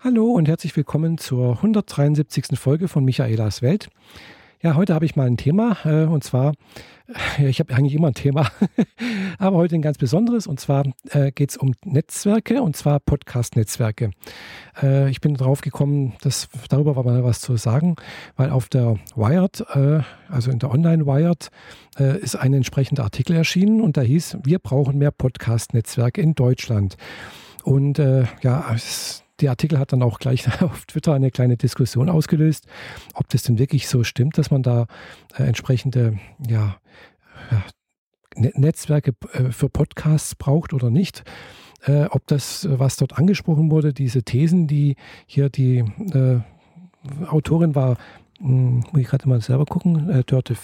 Hallo und herzlich willkommen zur 173. Folge von Michaelas Welt. Ja, heute habe ich mal ein Thema äh, und zwar, äh, ich habe eigentlich immer ein Thema, aber heute ein ganz besonderes und zwar äh, geht es um Netzwerke und zwar Podcast-Netzwerke. Äh, ich bin drauf gekommen, dass darüber war mal was zu sagen, weil auf der Wired, äh, also in der Online-Wired, ist ein entsprechender Artikel erschienen und da hieß, wir brauchen mehr Podcast-Netzwerke in Deutschland. Und ja, es der Artikel hat dann auch gleich auf Twitter eine kleine Diskussion ausgelöst, ob das denn wirklich so stimmt, dass man da äh, entsprechende ja, ja, ne-, Netzwerke äh, für Podcasts braucht oder nicht. Äh, ob das, was dort angesprochen wurde, diese Thesen, die hier die äh, Autorin war, hm, muss ich gerade mal selber gucken, äh, Dörte,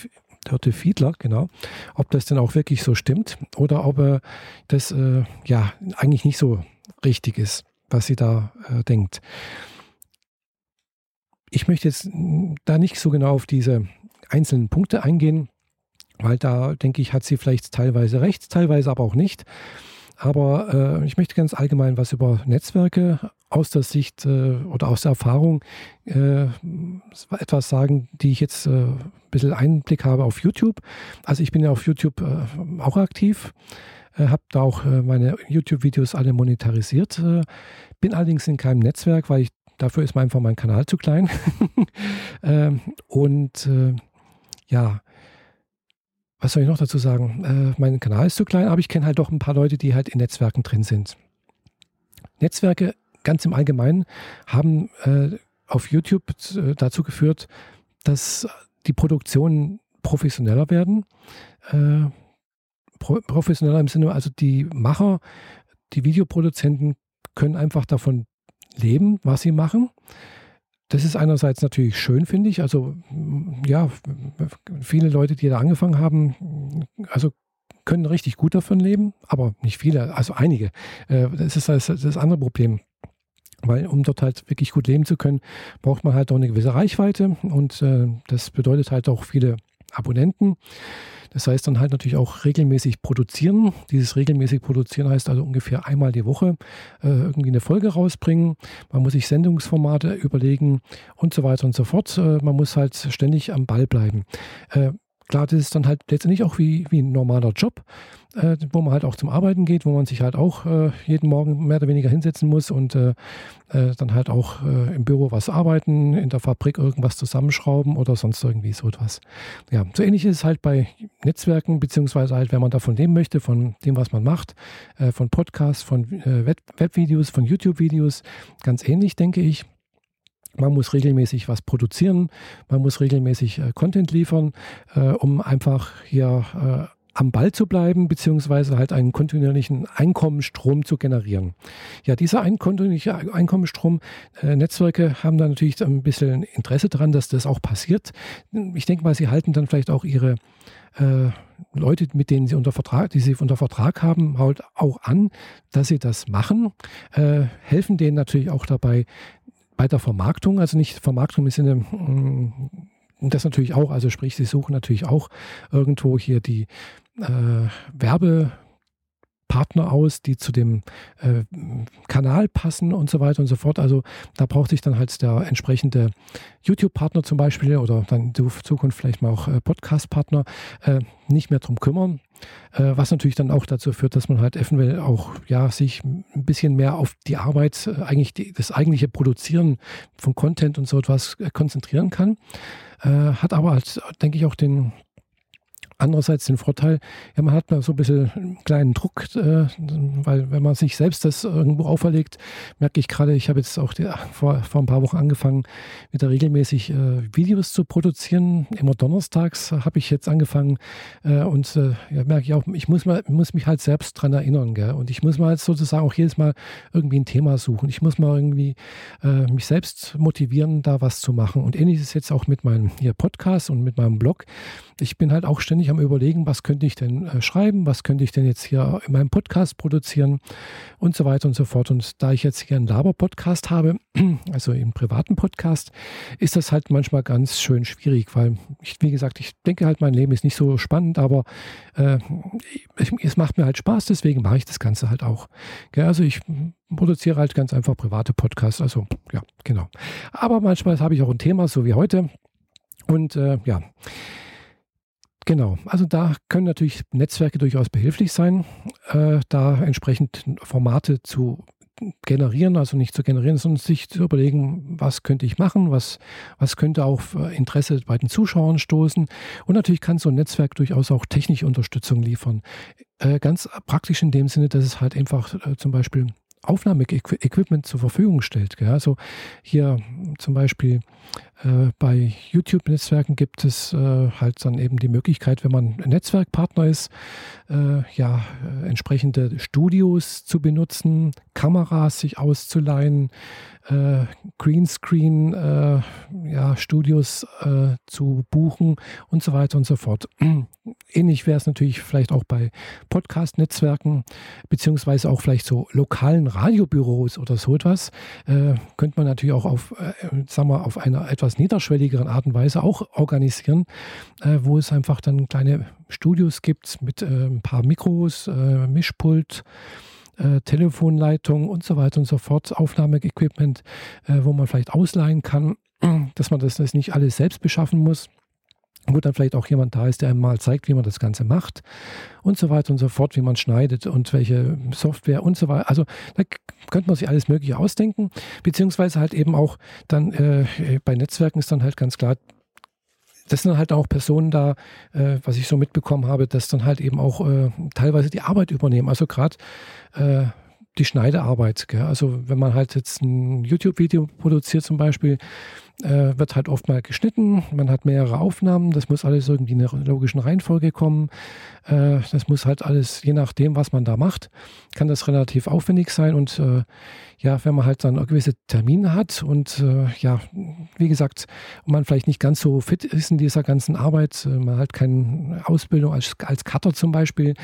Dörte Fiedler, genau, ob das denn auch wirklich so stimmt oder ob äh, das äh, ja eigentlich nicht so richtig ist was sie da äh, denkt. Ich möchte jetzt da nicht so genau auf diese einzelnen Punkte eingehen, weil da denke ich, hat sie vielleicht teilweise recht, teilweise aber auch nicht. Aber äh, ich möchte ganz allgemein was über Netzwerke aus der Sicht äh, oder aus der Erfahrung äh, etwas sagen, die ich jetzt äh, ein bisschen Einblick habe auf YouTube. Also ich bin ja auf YouTube äh, auch aktiv äh, habe da auch meine YouTube-Videos alle monetarisiert, bin allerdings in keinem Netzwerk, weil ich dafür ist einfach mein Kanal zu klein. ähm, und ja, was soll ich noch dazu sagen? Äh, mein Kanal ist zu klein, aber ich kenne halt doch ein paar Leute, die halt in Netzwerken drin sind. Netzwerke ganz im Allgemeinen haben äh, auf YouTube äh, dazu geführt, dass die Produktionen professioneller werden. Äh, professioneller im Sinne, also die Macher, die Videoproduzenten können einfach davon leben, was sie machen. Das ist einerseits natürlich schön, finde ich. Also ja, viele Leute, die da angefangen haben, also können richtig gut davon leben, aber nicht viele, also einige. Äh, das ist das, das andere Problem. Weil um dort halt wirklich gut leben zu können, braucht man halt auch eine gewisse Reichweite und äh, das bedeutet halt auch viele Abonnenten. Das heißt dann halt natürlich auch regelmäßig produzieren. Dieses regelmäßig produzieren heißt also ungefähr einmal die Woche äh, irgendwie eine Folge rausbringen. Man muss sich Sendungsformate überlegen und so weiter und so fort. Äh, man muss halt ständig am Ball bleiben. Äh, klar, das ist dann halt letztendlich auch wie, wie ein normaler Job äh, wo man halt auch zum Arbeiten geht, wo man sich halt auch äh, jeden Morgen mehr oder weniger hinsetzen muss und äh, äh dann halt auch äh, im Büro was arbeiten, in der Fabrik irgendwas zusammenschrauben oder sonst irgendwie so etwas. Ja, so ähnlich ist es halt bei Netzwerken, beziehungsweise halt, wenn man davon leben möchte, von dem, was man macht, äh, von Podcasts, von Web Webvideos, von YouTube-Videos, ganz ähnlich, denke ich. Man muss regelmäßig was produzieren, man muss regelmäßig äh, Content liefern, äh, um einfach hier äh, am Ball zu bleiben, beziehungsweise halt einen kontinuierlichen Einkommensstrom zu generieren. Ja, dieser ein kontinuierliche Einkommensstrom, äh, Netzwerke haben da natürlich ein bisschen Interesse daran, dass das auch passiert. Ich denke mal, sie halten dann vielleicht auch ihre äh, Leute, mit denen sie unter Vertrag, die sie unter Vertrag haben, halt auch an, dass sie das machen, äh, helfen denen natürlich auch dabei bei der Vermarktung, also nicht Vermarktung im Sinne mh, mm, das natürlich auch, also sprich, sie suchen natürlich auch irgendwo hier die äh, Werbepartner aus, die zu dem äh, Kanal passen und so weiter und so fort. Also da braucht sich dann halt der entsprechende YouTube-Partner zum Beispiel oder dann in Zukunft vielleicht mal auch äh, Podcast-Partner äh, nicht mehr drum kümmern. Äh, was natürlich dann auch dazu führt, dass man halt eventuell auch ja sich ein bisschen mehr auf die Arbeit, äh, eigentlich die, das eigentliche Produzieren von Content und so etwas äh, konzentrieren kann. hat aber halt, denke ich, auch den, andererseits den Vorteil, ja, man hat mal so ein bisschen einen kleinen Druck, äh, weil wenn man sich selbst das irgendwo auferlegt, merke ich gerade, ich habe jetzt auch die, vor, vor ein paar Wochen angefangen, wieder regelmäßig äh, Videos zu produzieren. Immer donnerstags habe ich jetzt angefangen äh, und äh, ja, merke ich auch, ich muss, mal, muss mich halt selbst dran erinnern. Gell? Und ich muss mal sozusagen auch jedes Mal irgendwie ein Thema suchen. Ich muss mal irgendwie äh, mich selbst motivieren, da was zu machen. Und ähnlich ist jetzt auch mit meinem hier Podcast und mit meinem Blog. Ich bin halt auch ständig ich am Überlegen, was könnte ich denn äh, schreiben, was könnte ich denn jetzt hier in meinem Podcast produzieren und so weiter und so fort. Und da ich jetzt hier einen Laber-Podcast habe, also einen privaten Podcast, ist das halt manchmal ganz schön schwierig, weil ich, wie gesagt, ich denke halt, mein Leben ist nicht so spannend, aber äh, es macht mir halt Spaß, deswegen mache ich das Ganze halt auch. Also ich produziere halt ganz einfach private Podcasts, also ja, genau. Aber manchmal habe ich auch ein Thema, so wie heute. Und äh, ja, genau. Also da können natürlich Netzwerke durchaus behilflich sein, äh, da entsprechend Formate zu generieren, also nicht zu generieren, sondern sich zu überlegen, was könnte ich machen, was, was könnte auf Interesse bei den Zuschauern stoßen. Und natürlich kann so ein Netzwerk durchaus auch technische Unterstützung liefern. Äh, ganz praktisch in dem Sinne, dass es halt einfach äh, zum Beispiel Aufnahmeequipment zur Verfügung stellt. Gell? Also hier zum Beispiel äh, bei YouTube-Netzwerken gibt es äh, halt dann eben die Möglichkeit, wenn man Netzwerkpartner ist, äh, ja, äh, entsprechende Studios zu benutzen, Kameras sich auszuleihen, äh, Greenscreen äh, äh, zu buchen und so weiter und so fort. Ähnlich wäre es natürlich vielleicht auch bei Podcast-Netzwerken, beziehungsweise auch vielleicht so lokalen Radiobüros oder so etwas. Äh, könnte man natürlich auch auf, äh, sagen wir, auf einer etwas niederschwelligeren Art und Weise auch organisieren, äh, wo es einfach dann kleine Studios gibt mit ein paar Mikros, Mischpult, äh, Telefonleitung und so weiter und so fort, Aufnahmeequipment, äh, wo man vielleicht ausleihen kann, dass man das, das nicht alles selbst beschaffen muss. Wo dann vielleicht auch jemand da ist, der einem mal zeigt, wie man das Ganze macht und so weiter und so fort, wie man schneidet und welche Software und so weiter. Also da könnte man sich alles Mögliche ausdenken, beziehungsweise halt eben auch dann äh, bei Netzwerken ist dann halt ganz klar, das sind halt auch Personen da, äh, was ich so mitbekommen habe, dass dann halt eben auch äh, teilweise die Arbeit übernehmen. Also gerade äh, die Schneidearbeit. Gell? Also wenn man halt jetzt ein YouTube-Video produziert zum Beispiel, äh, wird halt oft mal geschnitten. Man hat mehrere Aufnahmen. Das muss alles irgendwie in einer logischen Reihenfolge kommen. Äh, das muss halt alles, je nachdem, was man da macht, kann das relativ aufwendig sein. Und äh, ja, wenn man halt dann gewisse Termine hat und äh, ja, wie gesagt, man vielleicht nicht ganz so fit ist in dieser ganzen Arbeit, äh, man hat keine Ausbildung als, als Cutter zum Beispiel,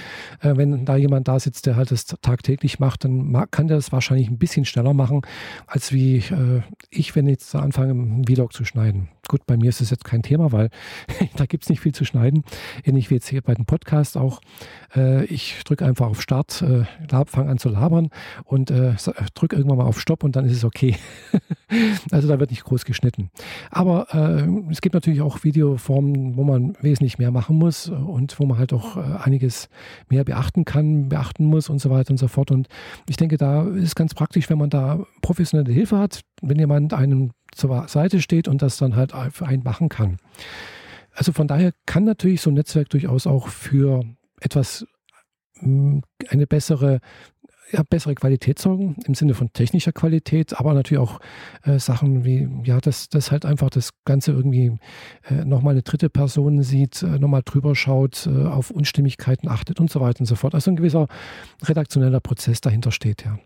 äh, wenn da jemand da sitzt, der halt das tagtäglich macht, dann kann der das wahrscheinlich ein bisschen schneller machen, als wie ich, wenn ich jetzt anfange, einen Vlog zu schneiden. Gut, bei mir ist das jetzt kein Thema, weil da gibt es nicht viel zu schneiden. Ähnlich wie jetzt hier bei dem Podcast auch. Äh, ich drücke einfach auf Start, äh, fange an zu labern und äh, drücke irgendwann mal auf Stopp und dann ist es okay. also da wird nicht groß geschnitten. Aber äh, es gibt natürlich auch Videoformen, wo man wesentlich mehr machen muss und wo man halt auch äh, einiges mehr beachten kann, beachten muss und so weiter und so fort. Und ich denke, da ist es ganz praktisch, wenn man da professionelle Hilfe hat, wenn jemand einem zur Seite steht und das dann halt für einen machen kann. Also von daher kann natürlich so ein Netzwerk durchaus auch für etwas hm, eine bessere ja, bessere Qualität sorgen, im Sinne von technischer Qualität, aber natürlich auch äh, Sachen wie, ja, dass das halt einfach das Ganze irgendwie äh, nochmal eine dritte Person sieht, äh, nochmal drüber schaut, äh, auf Unstimmigkeiten achtet und so weiter und so fort. Also ein gewisser redaktioneller Prozess dahinter steht, ja.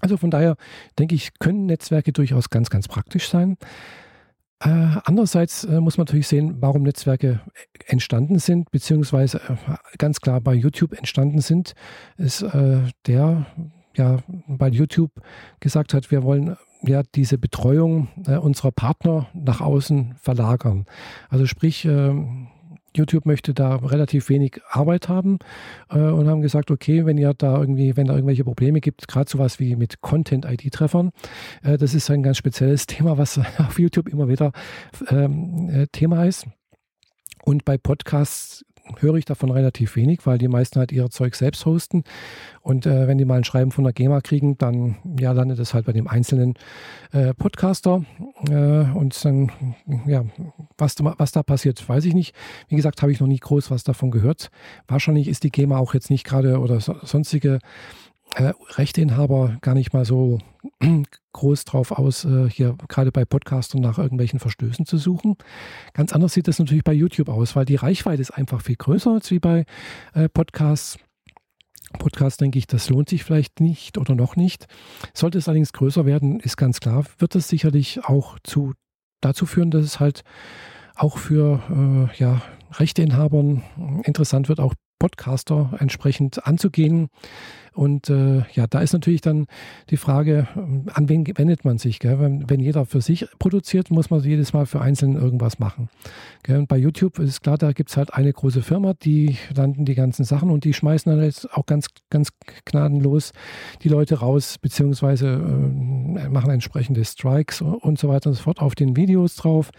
Also von daher denke ich, können Netzwerke durchaus ganz, ganz praktisch sein. Äh, andererseits äh, muss man natürlich sehen, warum Netzwerke entstanden sind, beziehungsweise äh, ganz klar bei YouTube entstanden sind, ist äh, der, ja, bei YouTube gesagt hat, wir wollen ja diese Betreuung äh, unserer Partner nach außen verlagern. Also sprich, ähm, YouTube möchte da relativ wenig Arbeit haben äh, und haben gesagt, okay, wenn ihr da irgendwie, wenn da irgendwelche Probleme gibt, gerade sowas wie mit Content-ID-Treffern, äh, das ist ein ganz spezielles Thema, was auf YouTube immer wieder ähm, äh, Thema ist. Und bei Podcasts höre ich davon relativ wenig, weil die meisten halt ihr Zeug selbst hosten. Und äh, wenn die mal ein Schreiben von der GEMA kriegen, dann ja, landet es halt bei dem einzelnen äh, Podcaster. Äh, und dann, ja, was, was da passiert, weiß ich nicht. Wie gesagt, habe ich noch nie groß was davon gehört. Wahrscheinlich ist die GEMA auch jetzt nicht gerade oder so, sonstige äh, Rechteinhaber gar nicht mal so groß drauf aus, äh, hier gerade bei Podcastern nach irgendwelchen Verstößen zu suchen. Ganz anders sieht das natürlich bei YouTube aus, weil die Reichweite ist einfach viel größer als wie bei äh, Podcasts. Podcast denke ich, das lohnt sich vielleicht nicht oder noch nicht. Sollte es allerdings größer werden, ist ganz klar, wird es sicherlich auch zu, dazu führen, dass es halt auch für äh, ja, Rechteinhabern interessant wird, auch Podcaster entsprechend anzugehen. Und äh, ja, da ist natürlich dann die Frage, an wen wendet man sich? Wenn, wenn, jeder für sich produziert, muss man jedes Mal für Einzelnen irgendwas machen. Gell? Und bei YouTube ist klar, da gibt es halt eine große Firma, die landen die ganzen Sachen und die schmeißen dann jetzt auch ganz, ganz gnadenlos die Leute raus, beziehungsweise äh, machen entsprechende Strikes und so weiter und so fort auf den Videos drauf.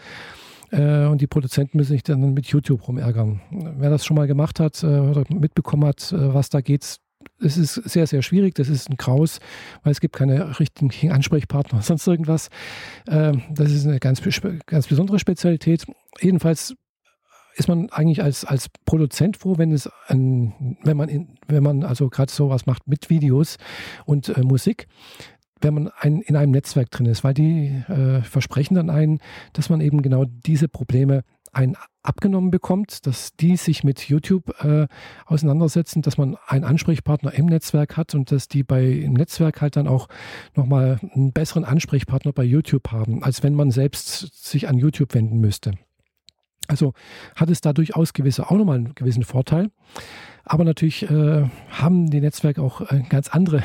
Äh, und die Produzenten müssen sich dann mit YouTube rumärgern. Wer das schon mal gemacht hat äh, oder mitbekommen hat, äh, was da geht, es ist sehr, sehr schwierig. Das ist ein Kraus, weil es gibt keine richtigen Ansprechpartner, sonst irgendwas. Ähm, das ist eine ganz, ganz besondere Spezialität. Jedenfalls ist man eigentlich als, als Produzent froh, wenn es ein, wenn man in, wenn man also gerade sowas macht mit Videos und äh, Musik, wenn man ein, in einem Netzwerk drin ist, weil die äh, versprechen dann einen, dass man eben genau diese Probleme ein abgenommen bekommt, dass die sich mit YouTube äh, auseinandersetzen, dass man einen Ansprechpartner im Netzwerk hat und dass die bei im Netzwerk halt dann auch nochmal einen besseren Ansprechpartner bei YouTube haben, als wenn man selbst sich an YouTube wenden müsste. Also hat es da durchaus gewisse, auch nochmal einen gewissen Vorteil. Aber natürlich äh, haben die Netzwerke auch äh, ganz andere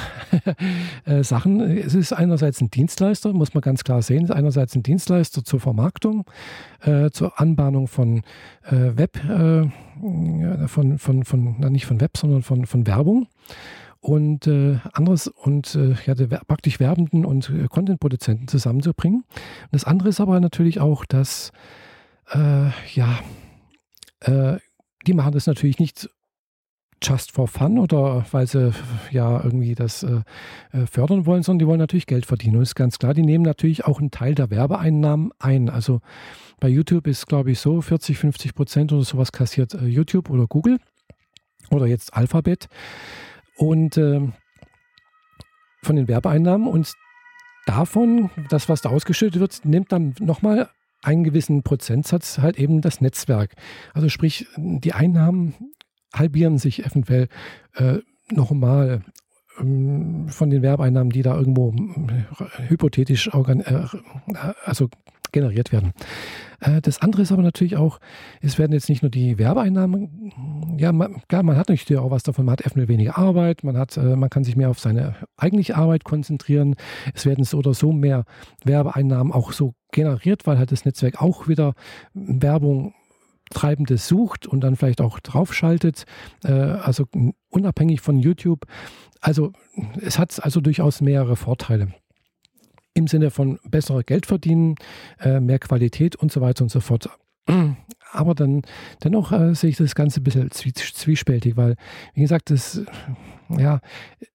äh, Sachen. Es ist einerseits ein Dienstleister, muss man ganz klar sehen. Einerseits ein Dienstleister zur Vermarktung, äh, zur Anbahnung von äh, Web, äh, von, von, von, na, nicht von Web, sondern von, von Werbung und äh, anderes und äh, ja, praktisch Werbenden und äh, Content-Produzenten zusammenzubringen. Und das andere ist aber natürlich auch, dass äh, ja, äh, die machen das natürlich nicht just for fun oder weil sie ja irgendwie das äh, äh, fördern wollen, sondern die wollen natürlich Geld verdienen. Und ist ganz klar, die nehmen natürlich auch einen Teil der Werbeeinnahmen ein. Also bei YouTube ist, glaube ich, so 40, 50 Prozent oder sowas kassiert äh, YouTube oder Google oder jetzt Alphabet. Und äh, von den Werbeeinnahmen und davon, das, was da ausgeschüttet wird, nimmt dann nochmal einen gewissen Prozentsatz halt eben das Netzwerk. Also sprich, die Einnahmen halbieren sich eventuell äh, nochmal ähm, von den Werbeeinnahmen, die da irgendwo äh, hypothetisch organ äh, also generiert werden. Äh, das andere ist aber natürlich auch, es werden jetzt nicht nur die Werbeeinnahmen, ja, man, klar, man hat natürlich auch was davon, man hat eventuell weniger Arbeit, man, hat, äh, man kann sich mehr auf seine eigentliche Arbeit konzentrieren. Es werden so oder so mehr Werbeeinnahmen auch so generiert, weil halt das Netzwerk auch wieder Werbung Treibendes sucht und dann vielleicht auch draufschaltet, äh, also unabhängig von YouTube. Also es hat also durchaus mehrere Vorteile im Sinne von besserer Geld verdienen, äh, mehr Qualität und so weiter und so fort. Aber dann dennoch äh, sehe ich das Ganze ein bisschen zwiespältig, weil, wie gesagt, das, ja,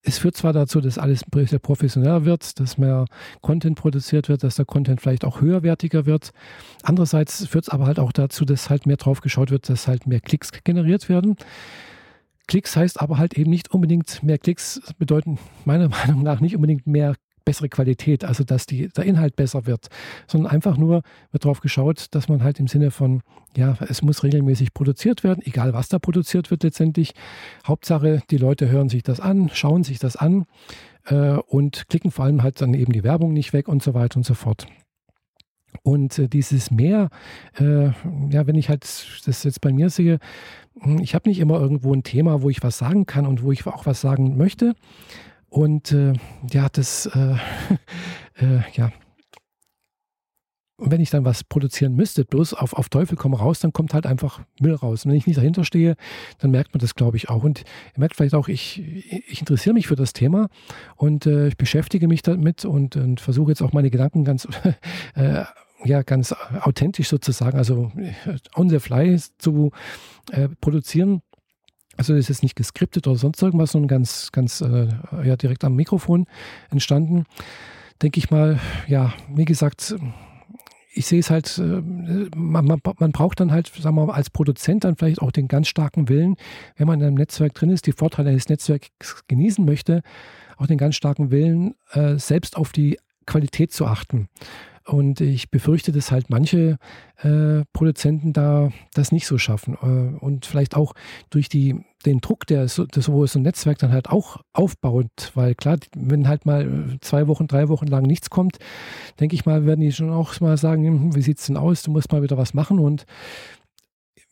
es führt zwar dazu, dass alles bisschen professioneller wird, dass mehr Content produziert wird, dass der Content vielleicht auch höherwertiger wird. Andererseits führt es aber halt auch dazu, dass halt mehr drauf geschaut wird, dass halt mehr Klicks generiert werden. Klicks heißt aber halt eben nicht unbedingt mehr Klicks, bedeuten meiner Meinung nach nicht unbedingt mehr bessere Qualität, also dass die, der Inhalt besser wird, sondern einfach nur wird darauf geschaut, dass man halt im Sinne von, ja, es muss regelmäßig produziert werden, egal was da produziert wird letztendlich. Hauptsache, die Leute hören sich das an, schauen sich das an äh, und klicken vor allem halt dann eben die Werbung nicht weg und so weiter und so fort. Und äh, dieses Mehr, äh, ja, wenn ich halt das jetzt bei mir sehe, hm, ich habe nicht immer irgendwo ein Thema, wo ich was sagen kann und wo ich auch was sagen möchte, und äh, ja, das, äh, äh, ja. Und wenn ich dann was produzieren müsste, bloß auf, auf Teufel komm raus, dann kommt halt einfach Müll raus. Und wenn ich nicht dahinter stehe, dann merkt man das, glaube ich, auch. Und ihr merkt vielleicht auch, ich, ich interessiere mich für das Thema und äh, ich beschäftige mich damit und, und versuche jetzt auch meine Gedanken ganz, äh, ja, ganz authentisch sozusagen, also äh, on the fly zu äh, produzieren. Also ist jetzt nicht geskriptet oder sonst irgendwas, sondern ganz, ganz äh, ja, direkt am Mikrofon entstanden. Denke ich mal, ja, wie gesagt, ich sehe es halt, äh, man, man, man, braucht dann halt, sagen wir mal, als Produzent dann vielleicht auch den ganz starken Willen, wenn man in einem Netzwerk drin ist, die Vorteile des Netzwerks genießen möchte, auch den ganz starken Willen, äh, selbst auf die Qualität zu achten. Und ich befürchte, dass halt manche äh, Produzenten da das nicht so schaffen. Äh, und vielleicht auch durch die, den Druck, der so, das, wo so ein Netzwerk dann halt auch aufbaut. Weil klar, wenn halt mal zwei Wochen, drei Wochen lang nichts kommt, denke ich mal, werden die schon auch mal sagen, hm, wie sieht es denn aus? Du musst mal wieder was machen. Und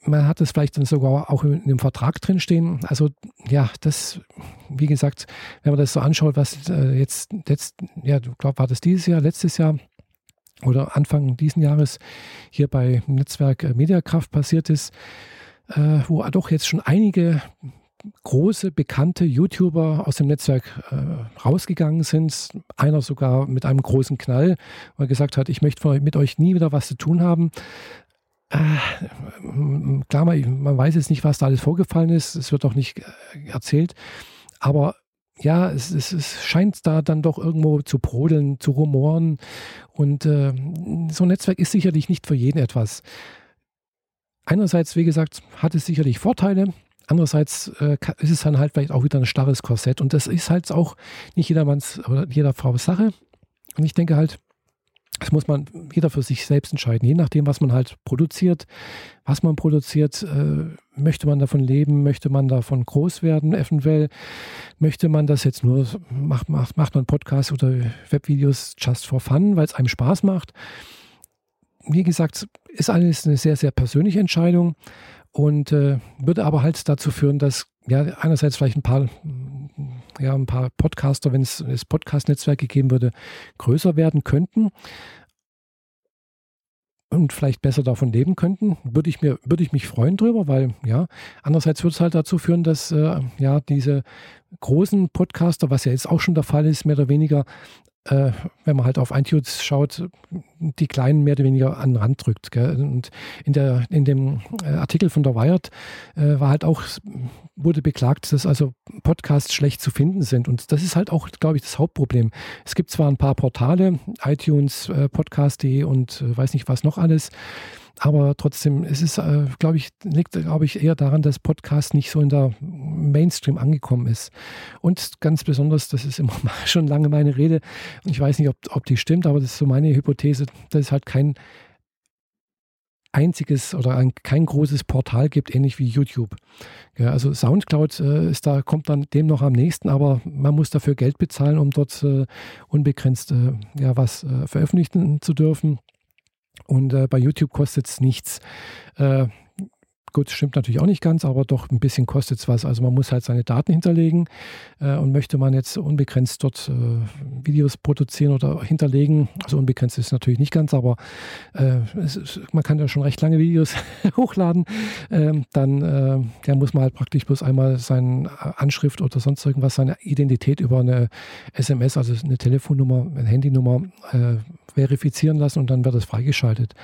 man hat es vielleicht dann sogar auch in dem Vertrag drinstehen. Also ja, das, wie gesagt, wenn man das so anschaut, was äh, jetzt, jetzt, ja, du glaubst, war das dieses Jahr, letztes Jahr oder Anfang diesen Jahres hier bei Netzwerk äh, Mediakraft passiert ist, äh, wo doch jetzt schon einige große, bekannte YouTuber aus dem Netzwerk äh, rausgegangen sind. Einer sogar mit einem großen Knall, weil er gesagt hat, ich möchte mit euch nie wieder was zu tun haben. Äh, klar, man, man weiß jetzt nicht, was da alles vorgefallen ist. Es wird auch nicht äh, erzählt. Aber ja, es, es, es, scheint da dann doch irgendwo zu brodeln, zu rumoren. Und äh, so ein Netzwerk ist sicherlich nicht für jeden etwas. Einerseits, wie gesagt, hat es sicherlich Vorteile. Andererseits äh, ist es dann halt vielleicht auch wieder ein starres Korsett. Und das ist halt auch nicht jedermanns oder jeder Frau Sache. Und ich denke halt, das muss man jeder für sich selbst entscheiden, je nachdem, was man halt produziert, was man produziert. Äh, möchte man davon leben? Möchte man davon groß werden? Eventuell möchte man das jetzt nur, macht, macht, macht man Podcasts oder Webvideos just for fun, weil es einem Spaß macht. Wie gesagt, ist alles eine sehr, sehr persönliche Entscheidung und äh, würde aber halt dazu führen, dass ja einerseits vielleicht ein paar ja, ein paar Podcaster, wenn es das Podcast-Netzwerk gegeben würde, größer werden könnten und vielleicht besser davon leben könnten, würde ich mir, würde ich mich freuen drüber, weil ja, andererseits würde es halt dazu führen, dass äh, ja diese großen Podcaster, was ja jetzt auch schon der Fall ist, mehr oder weniger äh, wenn man halt auf iTunes schaut, die Kleinen mehr oder weniger an den Rand drückt. Gell? Und in, der, in dem äh, Artikel von der Wired äh, war halt auch, wurde beklagt, dass also Podcasts schlecht zu finden sind. Und das ist halt auch, glaube ich, das Hauptproblem. Es gibt zwar ein paar Portale, iTunes, äh, Podcast.de und äh, weiß nicht was noch alles, aber trotzdem, es ist, äh, glaube ich, liegt, glaube ich, eher daran, dass Podcast nicht so in der Mainstream angekommen ist. Und ganz besonders, das ist immer schon lange meine Rede, ich weiß nicht, ob, ob die stimmt, aber das ist so meine Hypothese, dass es halt kein einziges oder ein, kein großes Portal gibt, ähnlich wie YouTube. Ja, also Soundcloud äh, ist da, kommt dann dem noch am nächsten, aber man muss dafür Geld bezahlen, um dort äh, unbegrenzt äh, ja, was äh, veröffentlichen zu dürfen. Und äh, bei YouTube kostet es nichts. Äh, gut, stimmt natürlich auch nicht ganz, aber doch ein bisschen kostet es was. Also man muss halt seine Daten hinterlegen äh, und möchte man jetzt unbegrenzt dort äh, Videos produzieren oder hinterlegen, also unbegrenzt ist natürlich nicht ganz, aber äh, ist, man kann ja schon recht lange Videos hochladen, ähm, dann äh, ja, muss man halt praktisch bloß einmal seine Anschrift oder sonst irgendwas, seine Identität über eine SMS, also eine Telefonnummer, eine Handynummer äh, verifizieren lassen und dann wird es freigeschaltet.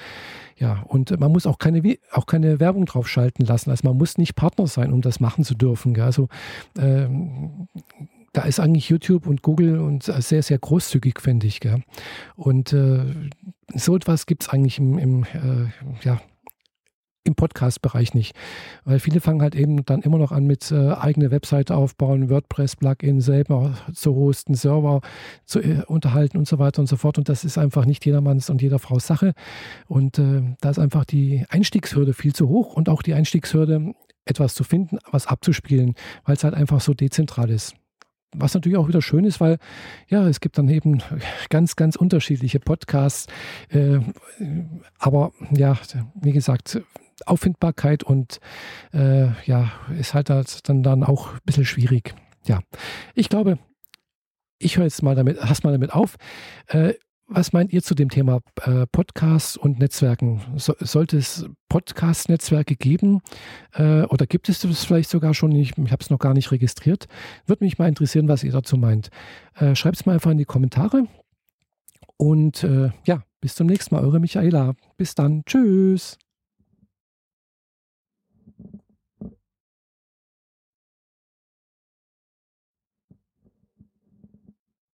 Ja, und man muss auch keine, auch keine Werbung drauf schalten lassen. Also man muss nicht Partner sein, um das machen zu dürfen. Also ähm, da ist eigentlich YouTube und Google und sehr, sehr großzügig, finde ich. Gell? Und äh, so etwas gibt es eigentlich im, im äh, ja, im Podcast-Bereich nicht. Weil viele fangen halt eben dann immer noch an mit äh, eigene Webseite aufbauen, WordPress-Plugin selber zu hosten, Server zu äh, unterhalten und so weiter und so fort. Und das ist einfach nicht jedermanns und jeder Frau Sache. Und äh, da ist einfach die Einstiegshürde viel zu hoch und auch die Einstiegshürde, etwas zu finden, was abzuspielen, weil es halt einfach so dezentral ist. Was natürlich auch wieder schön ist, weil ja, es gibt dann eben ganz, ganz unterschiedliche Podcasts. Äh, aber ja, wie gesagt, Auffindbarkeit und äh, ja, ist halt dann, dann auch ein bisschen schwierig. Ja, ich glaube, ich höre jetzt mal damit, hast mal damit auf. Äh, was meint ihr zu dem Thema äh, Podcasts und Netzwerken? So, sollte es Podcast-Netzwerke geben äh, oder gibt es das vielleicht sogar schon? Ich, ich habe es noch gar nicht registriert. Würde mich mal interessieren, was ihr dazu meint. Äh, Schreibt es mal einfach in die Kommentare. Und äh, ja, bis zum nächsten Mal, eure Michaela. Bis dann. Tschüss.